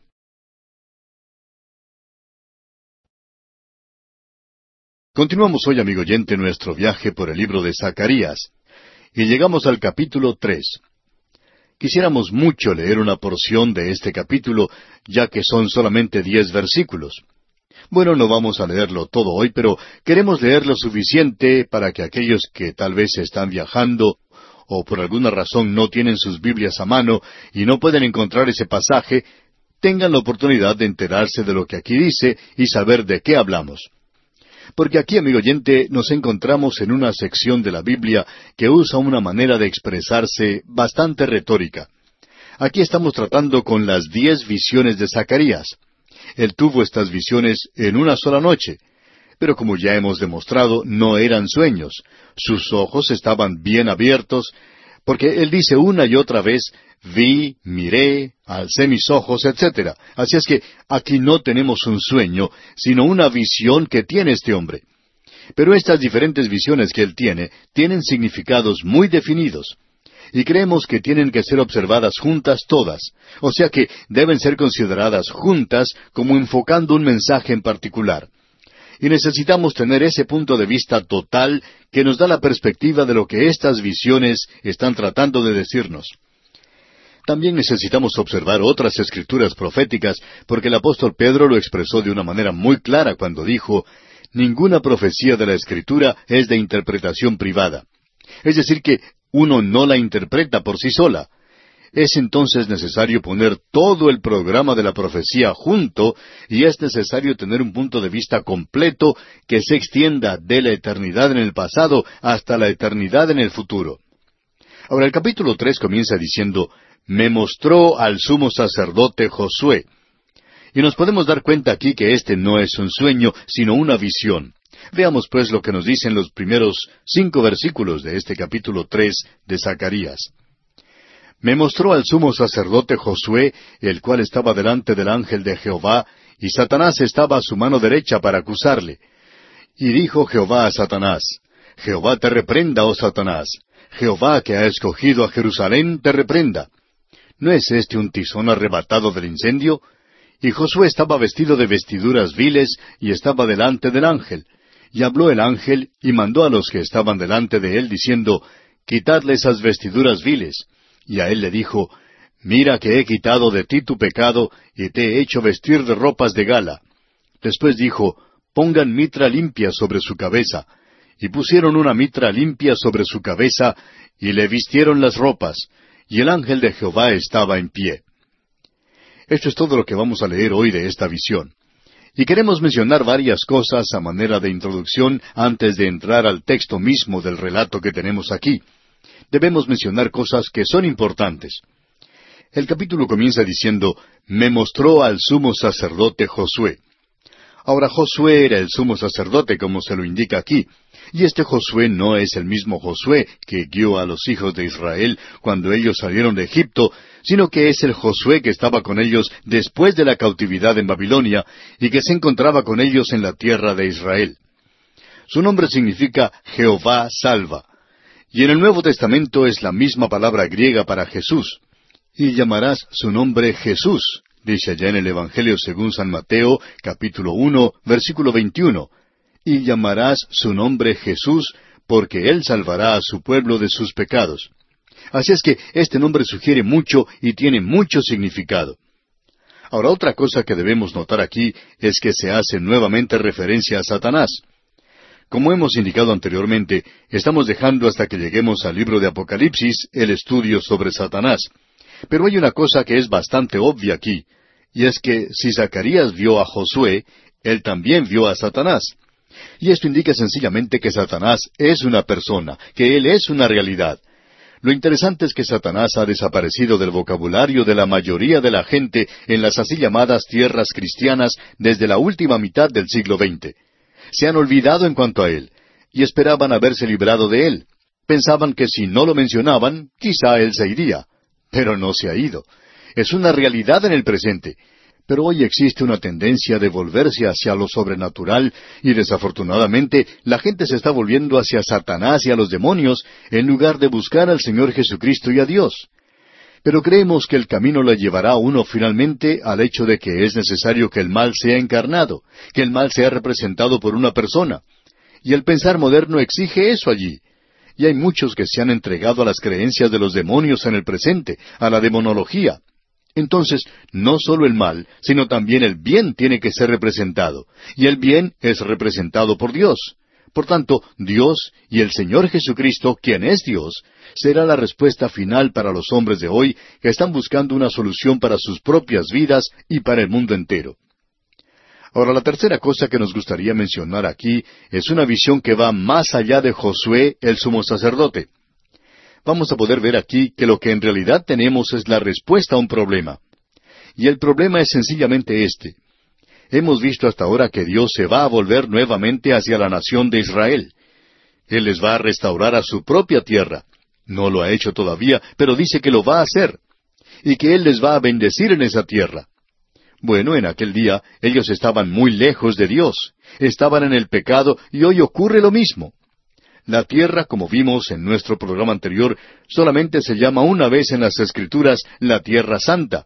Continuamos hoy, amigo oyente, nuestro viaje por el libro de Zacarías, y llegamos al capítulo tres. Quisiéramos mucho leer una porción de este capítulo, ya que son solamente diez versículos. Bueno, no vamos a leerlo todo hoy, pero queremos leer lo suficiente para que aquellos que tal vez están viajando o por alguna razón no tienen sus Biblias a mano y no pueden encontrar ese pasaje, tengan la oportunidad de enterarse de lo que aquí dice y saber de qué hablamos. Porque aquí, amigo oyente, nos encontramos en una sección de la Biblia que usa una manera de expresarse bastante retórica. Aquí estamos tratando con las diez visiones de Zacarías. Él tuvo estas visiones en una sola noche, pero como ya hemos demostrado, no eran sueños. Sus ojos estaban bien abiertos, porque él dice una y otra vez, vi, miré, alcé mis ojos, etc. Así es que aquí no tenemos un sueño, sino una visión que tiene este hombre. Pero estas diferentes visiones que él tiene tienen significados muy definidos. Y creemos que tienen que ser observadas juntas todas, o sea que deben ser consideradas juntas como enfocando un mensaje en particular. Y necesitamos tener ese punto de vista total que nos da la perspectiva de lo que estas visiones están tratando de decirnos. También necesitamos observar otras escrituras proféticas, porque el apóstol Pedro lo expresó de una manera muy clara cuando dijo, ninguna profecía de la escritura es de interpretación privada. Es decir, que uno no la interpreta por sí sola. Es entonces necesario poner todo el programa de la profecía junto y es necesario tener un punto de vista completo que se extienda de la eternidad en el pasado hasta la eternidad en el futuro. Ahora el capítulo tres comienza diciendo me mostró al sumo sacerdote Josué. Y nos podemos dar cuenta aquí que este no es un sueño, sino una visión. Veamos pues lo que nos dicen los primeros cinco versículos de este capítulo tres de Zacarías. Me mostró al sumo sacerdote Josué, el cual estaba delante del ángel de Jehová, y Satanás estaba a su mano derecha para acusarle. Y dijo Jehová a Satanás, Jehová te reprenda, oh Satanás, Jehová que ha escogido a Jerusalén te reprenda. ¿No es este un tizón arrebatado del incendio? Y Josué estaba vestido de vestiduras viles y estaba delante del ángel. Y habló el ángel y mandó a los que estaban delante de él diciendo, Quitadle esas vestiduras viles. Y a él le dijo, Mira que he quitado de ti tu pecado y te he hecho vestir de ropas de gala. Después dijo, Pongan mitra limpia sobre su cabeza. Y pusieron una mitra limpia sobre su cabeza y le vistieron las ropas y el ángel de Jehová estaba en pie. Esto es todo lo que vamos a leer hoy de esta visión. Y queremos mencionar varias cosas a manera de introducción antes de entrar al texto mismo del relato que tenemos aquí. Debemos mencionar cosas que son importantes. El capítulo comienza diciendo, me mostró al sumo sacerdote Josué. Ahora Josué era el sumo sacerdote, como se lo indica aquí, y este Josué no es el mismo Josué que guió a los hijos de Israel cuando ellos salieron de Egipto, sino que es el Josué que estaba con ellos después de la cautividad en Babilonia y que se encontraba con ellos en la tierra de Israel. Su nombre significa Jehová salva. Y en el Nuevo Testamento es la misma palabra griega para Jesús. Y llamarás su nombre Jesús, dice allá en el Evangelio según San Mateo, capítulo uno, versículo veintiuno. Y llamarás su nombre Jesús, porque él salvará a su pueblo de sus pecados. Así es que este nombre sugiere mucho y tiene mucho significado. Ahora otra cosa que debemos notar aquí es que se hace nuevamente referencia a Satanás. Como hemos indicado anteriormente, estamos dejando hasta que lleguemos al libro de Apocalipsis el estudio sobre Satanás. Pero hay una cosa que es bastante obvia aquí, y es que si Zacarías vio a Josué, él también vio a Satanás. Y esto indica sencillamente que Satanás es una persona, que él es una realidad. Lo interesante es que Satanás ha desaparecido del vocabulario de la mayoría de la gente en las así llamadas tierras cristianas desde la última mitad del siglo XX se han olvidado en cuanto a él, y esperaban haberse librado de él. Pensaban que si no lo mencionaban, quizá él se iría. Pero no se ha ido. Es una realidad en el presente. Pero hoy existe una tendencia de volverse hacia lo sobrenatural y desafortunadamente la gente se está volviendo hacia Satanás y a los demonios en lugar de buscar al Señor Jesucristo y a Dios. Pero creemos que el camino le llevará a uno finalmente al hecho de que es necesario que el mal sea encarnado, que el mal sea representado por una persona. Y el pensar moderno exige eso allí. Y hay muchos que se han entregado a las creencias de los demonios en el presente, a la demonología. Entonces, no solo el mal, sino también el bien tiene que ser representado, y el bien es representado por Dios. Por tanto, Dios y el Señor Jesucristo, quien es Dios, será la respuesta final para los hombres de hoy que están buscando una solución para sus propias vidas y para el mundo entero. Ahora, la tercera cosa que nos gustaría mencionar aquí es una visión que va más allá de Josué, el sumo sacerdote. Vamos a poder ver aquí que lo que en realidad tenemos es la respuesta a un problema. Y el problema es sencillamente este. Hemos visto hasta ahora que Dios se va a volver nuevamente hacia la nación de Israel. Él les va a restaurar a su propia tierra. No lo ha hecho todavía, pero dice que lo va a hacer. Y que Él les va a bendecir en esa tierra. Bueno, en aquel día ellos estaban muy lejos de Dios, estaban en el pecado y hoy ocurre lo mismo. La tierra, como vimos en nuestro programa anterior, solamente se llama una vez en las Escrituras la Tierra Santa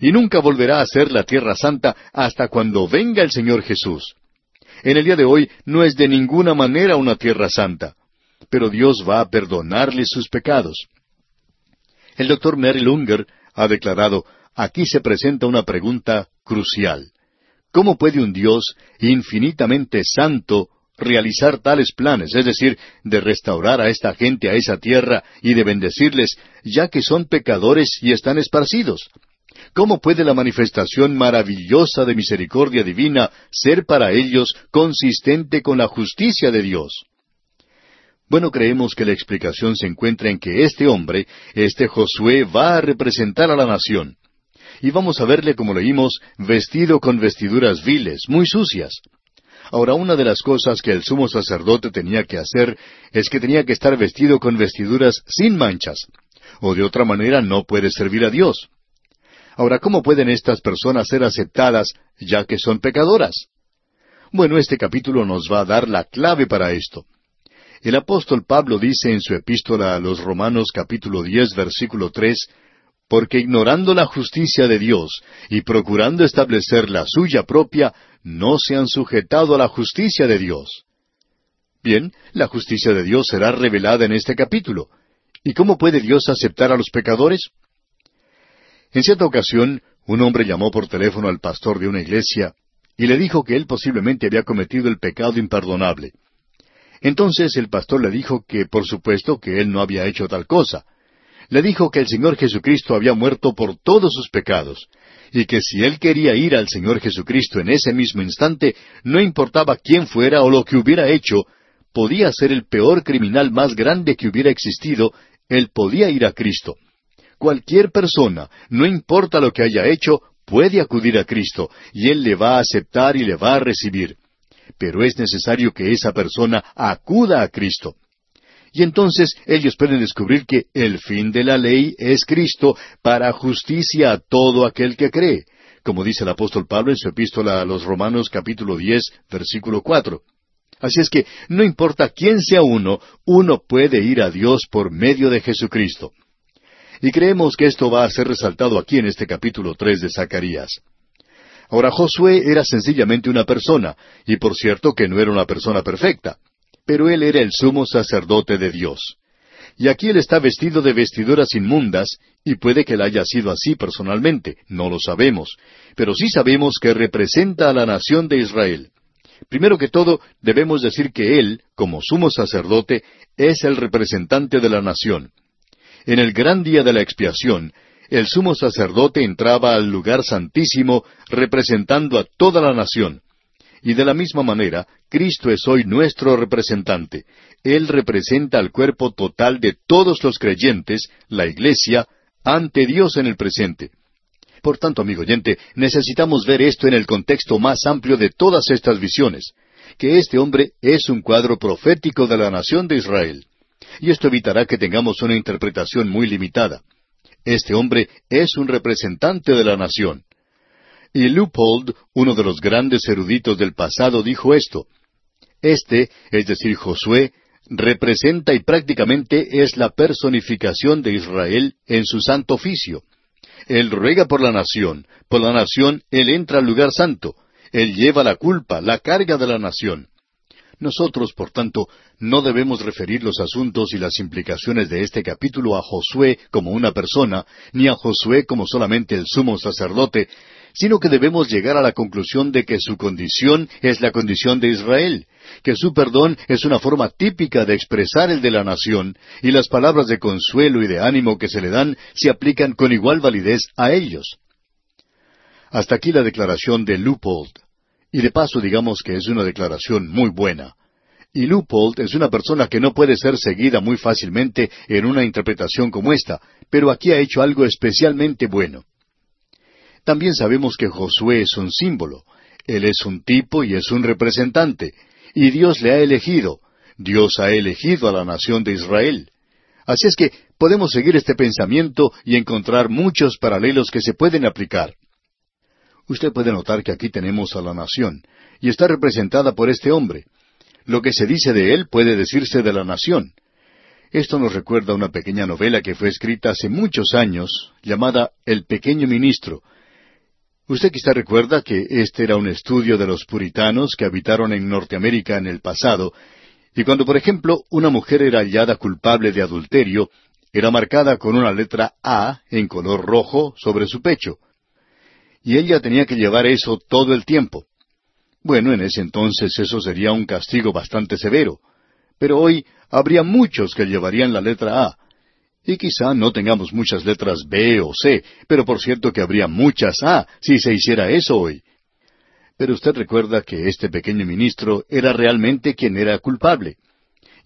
y nunca volverá a ser la tierra santa hasta cuando venga el Señor Jesús. En el día de hoy no es de ninguna manera una tierra santa, pero Dios va a perdonarle sus pecados. El doctor Merrill Unger ha declarado, aquí se presenta una pregunta crucial. ¿Cómo puede un Dios infinitamente santo realizar tales planes, es decir, de restaurar a esta gente a esa tierra y de bendecirles, ya que son pecadores y están esparcidos? ¿Cómo puede la manifestación maravillosa de misericordia divina ser para ellos consistente con la justicia de Dios? Bueno, creemos que la explicación se encuentra en que este hombre, este Josué, va a representar a la nación. Y vamos a verle, como leímos, vestido con vestiduras viles, muy sucias. Ahora, una de las cosas que el sumo sacerdote tenía que hacer es que tenía que estar vestido con vestiduras sin manchas, o de otra manera no puede servir a Dios. Ahora, ¿cómo pueden estas personas ser aceptadas ya que son pecadoras? Bueno, este capítulo nos va a dar la clave para esto. El apóstol Pablo dice en su epístola a los Romanos capítulo diez versículo tres, porque ignorando la justicia de Dios y procurando establecer la suya propia, no se han sujetado a la justicia de Dios. Bien, la justicia de Dios será revelada en este capítulo. ¿Y cómo puede Dios aceptar a los pecadores? En cierta ocasión, un hombre llamó por teléfono al pastor de una iglesia y le dijo que él posiblemente había cometido el pecado imperdonable. Entonces el pastor le dijo que por supuesto que él no había hecho tal cosa. Le dijo que el Señor Jesucristo había muerto por todos sus pecados, y que si él quería ir al Señor Jesucristo en ese mismo instante, no importaba quién fuera o lo que hubiera hecho, podía ser el peor criminal más grande que hubiera existido, él podía ir a Cristo. Cualquier persona, no importa lo que haya hecho, puede acudir a Cristo, y Él le va a aceptar y le va a recibir. Pero es necesario que esa persona acuda a Cristo. Y entonces ellos pueden descubrir que el fin de la ley es Cristo para justicia a todo aquel que cree, como dice el apóstol Pablo en su epístola a los Romanos capítulo diez, versículo cuatro. Así es que no importa quién sea uno, uno puede ir a Dios por medio de Jesucristo. Y creemos que esto va a ser resaltado aquí en este capítulo tres de Zacarías. Ahora Josué era sencillamente una persona, y por cierto que no era una persona perfecta, pero él era el sumo sacerdote de Dios. Y aquí él está vestido de vestiduras inmundas, y puede que él haya sido así personalmente, no lo sabemos, pero sí sabemos que representa a la nación de Israel. Primero que todo, debemos decir que él, como sumo sacerdote, es el representante de la nación. En el gran día de la expiación, el sumo sacerdote entraba al lugar santísimo representando a toda la nación. Y de la misma manera, Cristo es hoy nuestro representante. Él representa al cuerpo total de todos los creyentes, la Iglesia, ante Dios en el presente. Por tanto, amigo oyente, necesitamos ver esto en el contexto más amplio de todas estas visiones, que este hombre es un cuadro profético de la nación de Israel y esto evitará que tengamos una interpretación muy limitada. Este hombre es un representante de la nación. Y Leupold, uno de los grandes eruditos del pasado, dijo esto. Este, es decir, Josué, representa y prácticamente es la personificación de Israel en su santo oficio. Él ruega por la nación, por la nación Él entra al lugar santo, Él lleva la culpa, la carga de la nación. Nosotros, por tanto, no debemos referir los asuntos y las implicaciones de este capítulo a Josué como una persona, ni a Josué como solamente el sumo sacerdote, sino que debemos llegar a la conclusión de que su condición es la condición de Israel, que su perdón es una forma típica de expresar el de la nación, y las palabras de consuelo y de ánimo que se le dan se aplican con igual validez a ellos. Hasta aquí la declaración de Lupold. Y de paso digamos que es una declaración muy buena. Y Lupold es una persona que no puede ser seguida muy fácilmente en una interpretación como esta, pero aquí ha hecho algo especialmente bueno. También sabemos que Josué es un símbolo, él es un tipo y es un representante, y Dios le ha elegido, Dios ha elegido a la nación de Israel. Así es que podemos seguir este pensamiento y encontrar muchos paralelos que se pueden aplicar. Usted puede notar que aquí tenemos a la nación, y está representada por este hombre. Lo que se dice de él puede decirse de la nación. Esto nos recuerda una pequeña novela que fue escrita hace muchos años, llamada El pequeño ministro. Usted quizá recuerda que este era un estudio de los puritanos que habitaron en Norteamérica en el pasado, y cuando, por ejemplo, una mujer era hallada culpable de adulterio, era marcada con una letra A en color rojo sobre su pecho y ella tenía que llevar eso todo el tiempo. Bueno, en ese entonces eso sería un castigo bastante severo, pero hoy habría muchos que llevarían la letra A. Y quizá no tengamos muchas letras B o C, pero por cierto que habría muchas A si se hiciera eso hoy. Pero usted recuerda que este pequeño ministro era realmente quien era culpable.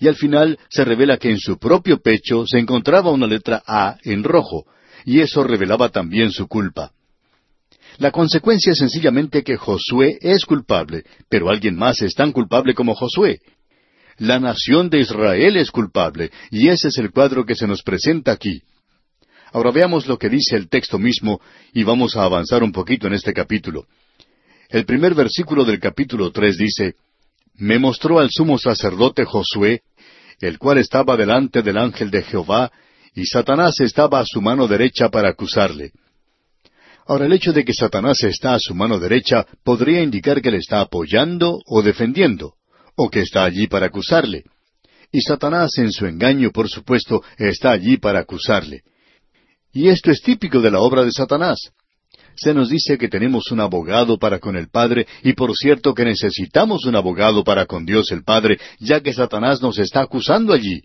Y al final se revela que en su propio pecho se encontraba una letra A en rojo, y eso revelaba también su culpa. La consecuencia es sencillamente que Josué es culpable, pero alguien más es tan culpable como Josué. La nación de Israel es culpable, y ese es el cuadro que se nos presenta aquí. Ahora veamos lo que dice el texto mismo, y vamos a avanzar un poquito en este capítulo. El primer versículo del capítulo tres dice, Me mostró al sumo sacerdote Josué, el cual estaba delante del ángel de Jehová, y Satanás estaba a su mano derecha para acusarle. Ahora, el hecho de que Satanás está a su mano derecha podría indicar que le está apoyando o defendiendo, o que está allí para acusarle. Y Satanás en su engaño, por supuesto, está allí para acusarle. Y esto es típico de la obra de Satanás. Se nos dice que tenemos un abogado para con el Padre, y por cierto que necesitamos un abogado para con Dios el Padre, ya que Satanás nos está acusando allí.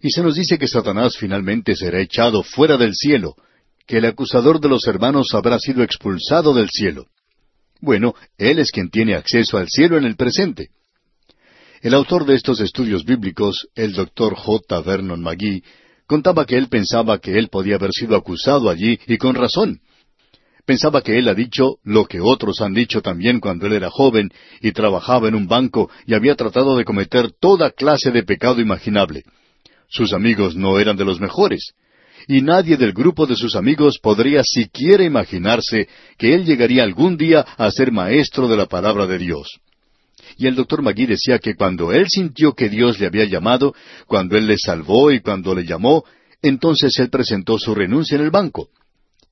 Y se nos dice que Satanás finalmente será echado fuera del cielo, que el acusador de los hermanos habrá sido expulsado del cielo. Bueno, Él es quien tiene acceso al cielo en el presente. El autor de estos estudios bíblicos, el doctor J. Vernon McGee, contaba que él pensaba que él podía haber sido acusado allí y con razón. Pensaba que él ha dicho lo que otros han dicho también cuando él era joven y trabajaba en un banco y había tratado de cometer toda clase de pecado imaginable. Sus amigos no eran de los mejores, y nadie del grupo de sus amigos podría siquiera imaginarse que él llegaría algún día a ser maestro de la palabra de Dios. Y el doctor Magui decía que cuando él sintió que Dios le había llamado, cuando él le salvó y cuando le llamó, entonces él presentó su renuncia en el banco.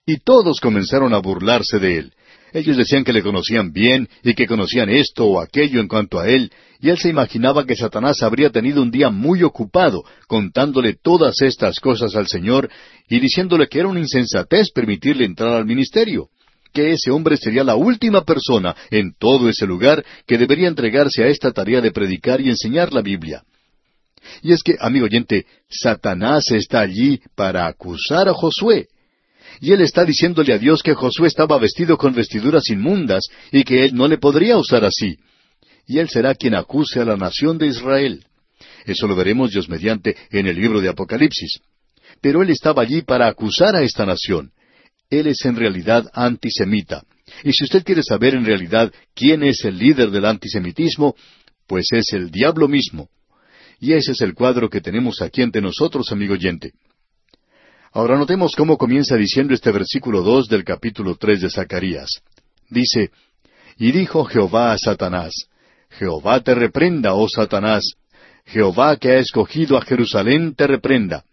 Y todos comenzaron a burlarse de él. Ellos decían que le conocían bien y que conocían esto o aquello en cuanto a él, y él se imaginaba que Satanás habría tenido un día muy ocupado contándole todas estas cosas al Señor y diciéndole que era una insensatez permitirle entrar al ministerio que ese hombre sería la última persona en todo ese lugar que debería entregarse a esta tarea de predicar y enseñar la Biblia. Y es que, amigo oyente, Satanás está allí para acusar a Josué. Y él está diciéndole a Dios que Josué estaba vestido con vestiduras inmundas y que él no le podría usar así. Y él será quien acuse a la nación de Israel. Eso lo veremos Dios mediante en el libro de Apocalipsis. Pero él estaba allí para acusar a esta nación. Él es en realidad antisemita. Y si usted quiere saber en realidad quién es el líder del antisemitismo, pues es el diablo mismo. Y ese es el cuadro que tenemos aquí ante nosotros, amigo oyente. Ahora notemos cómo comienza diciendo este versículo dos del capítulo tres de Zacarías. Dice, Y dijo Jehová a Satanás, Jehová te reprenda, oh Satanás, Jehová que ha escogido a Jerusalén te reprenda.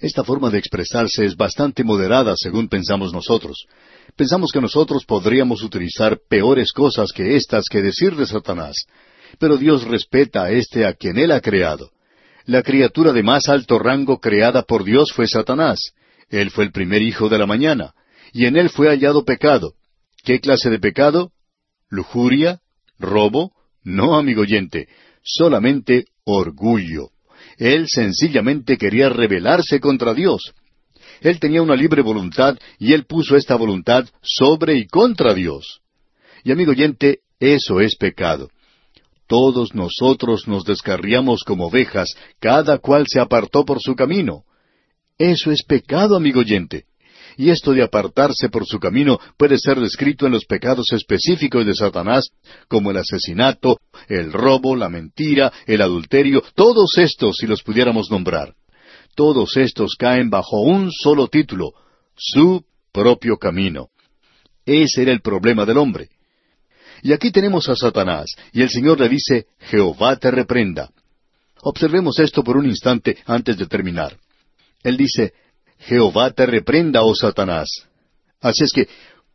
Esta forma de expresarse es bastante moderada según pensamos nosotros. Pensamos que nosotros podríamos utilizar peores cosas que estas que decir de Satanás. Pero Dios respeta a este a quien Él ha creado. La criatura de más alto rango creada por Dios fue Satanás. Él fue el primer hijo de la mañana, y en él fue hallado pecado. ¿Qué clase de pecado? ¿Lujuria? ¿Robo? No, amigo oyente, solamente orgullo. Él sencillamente quería rebelarse contra Dios. Él tenía una libre voluntad y él puso esta voluntad sobre y contra Dios. Y amigo oyente, eso es pecado. Todos nosotros nos descarriamos como ovejas, cada cual se apartó por su camino. Eso es pecado, amigo oyente. Y esto de apartarse por su camino puede ser descrito en los pecados específicos de Satanás, como el asesinato, el robo, la mentira, el adulterio, todos estos si los pudiéramos nombrar. Todos estos caen bajo un solo título, su propio camino. Ese era el problema del hombre. Y aquí tenemos a Satanás, y el Señor le dice, Jehová te reprenda. Observemos esto por un instante antes de terminar. Él dice, Jehová te reprenda, oh Satanás. Así es que,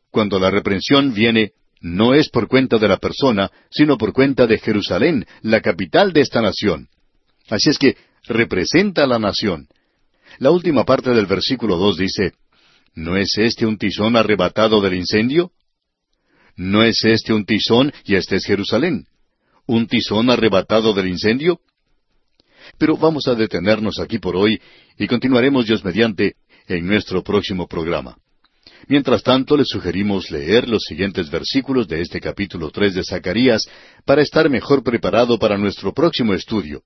cuando la reprensión viene, no es por cuenta de la persona, sino por cuenta de Jerusalén, la capital de esta nación. Así es que representa a la nación. La última parte del versículo dos dice, ¿No es este un tizón arrebatado del incendio? ¿No es este un tizón y este es Jerusalén? ¿Un tizón arrebatado del incendio? Pero vamos a detenernos aquí por hoy y continuaremos Dios mediante en nuestro próximo programa. Mientras tanto, le sugerimos leer los siguientes versículos de este capítulo tres de Zacarías para estar mejor preparado para nuestro próximo estudio.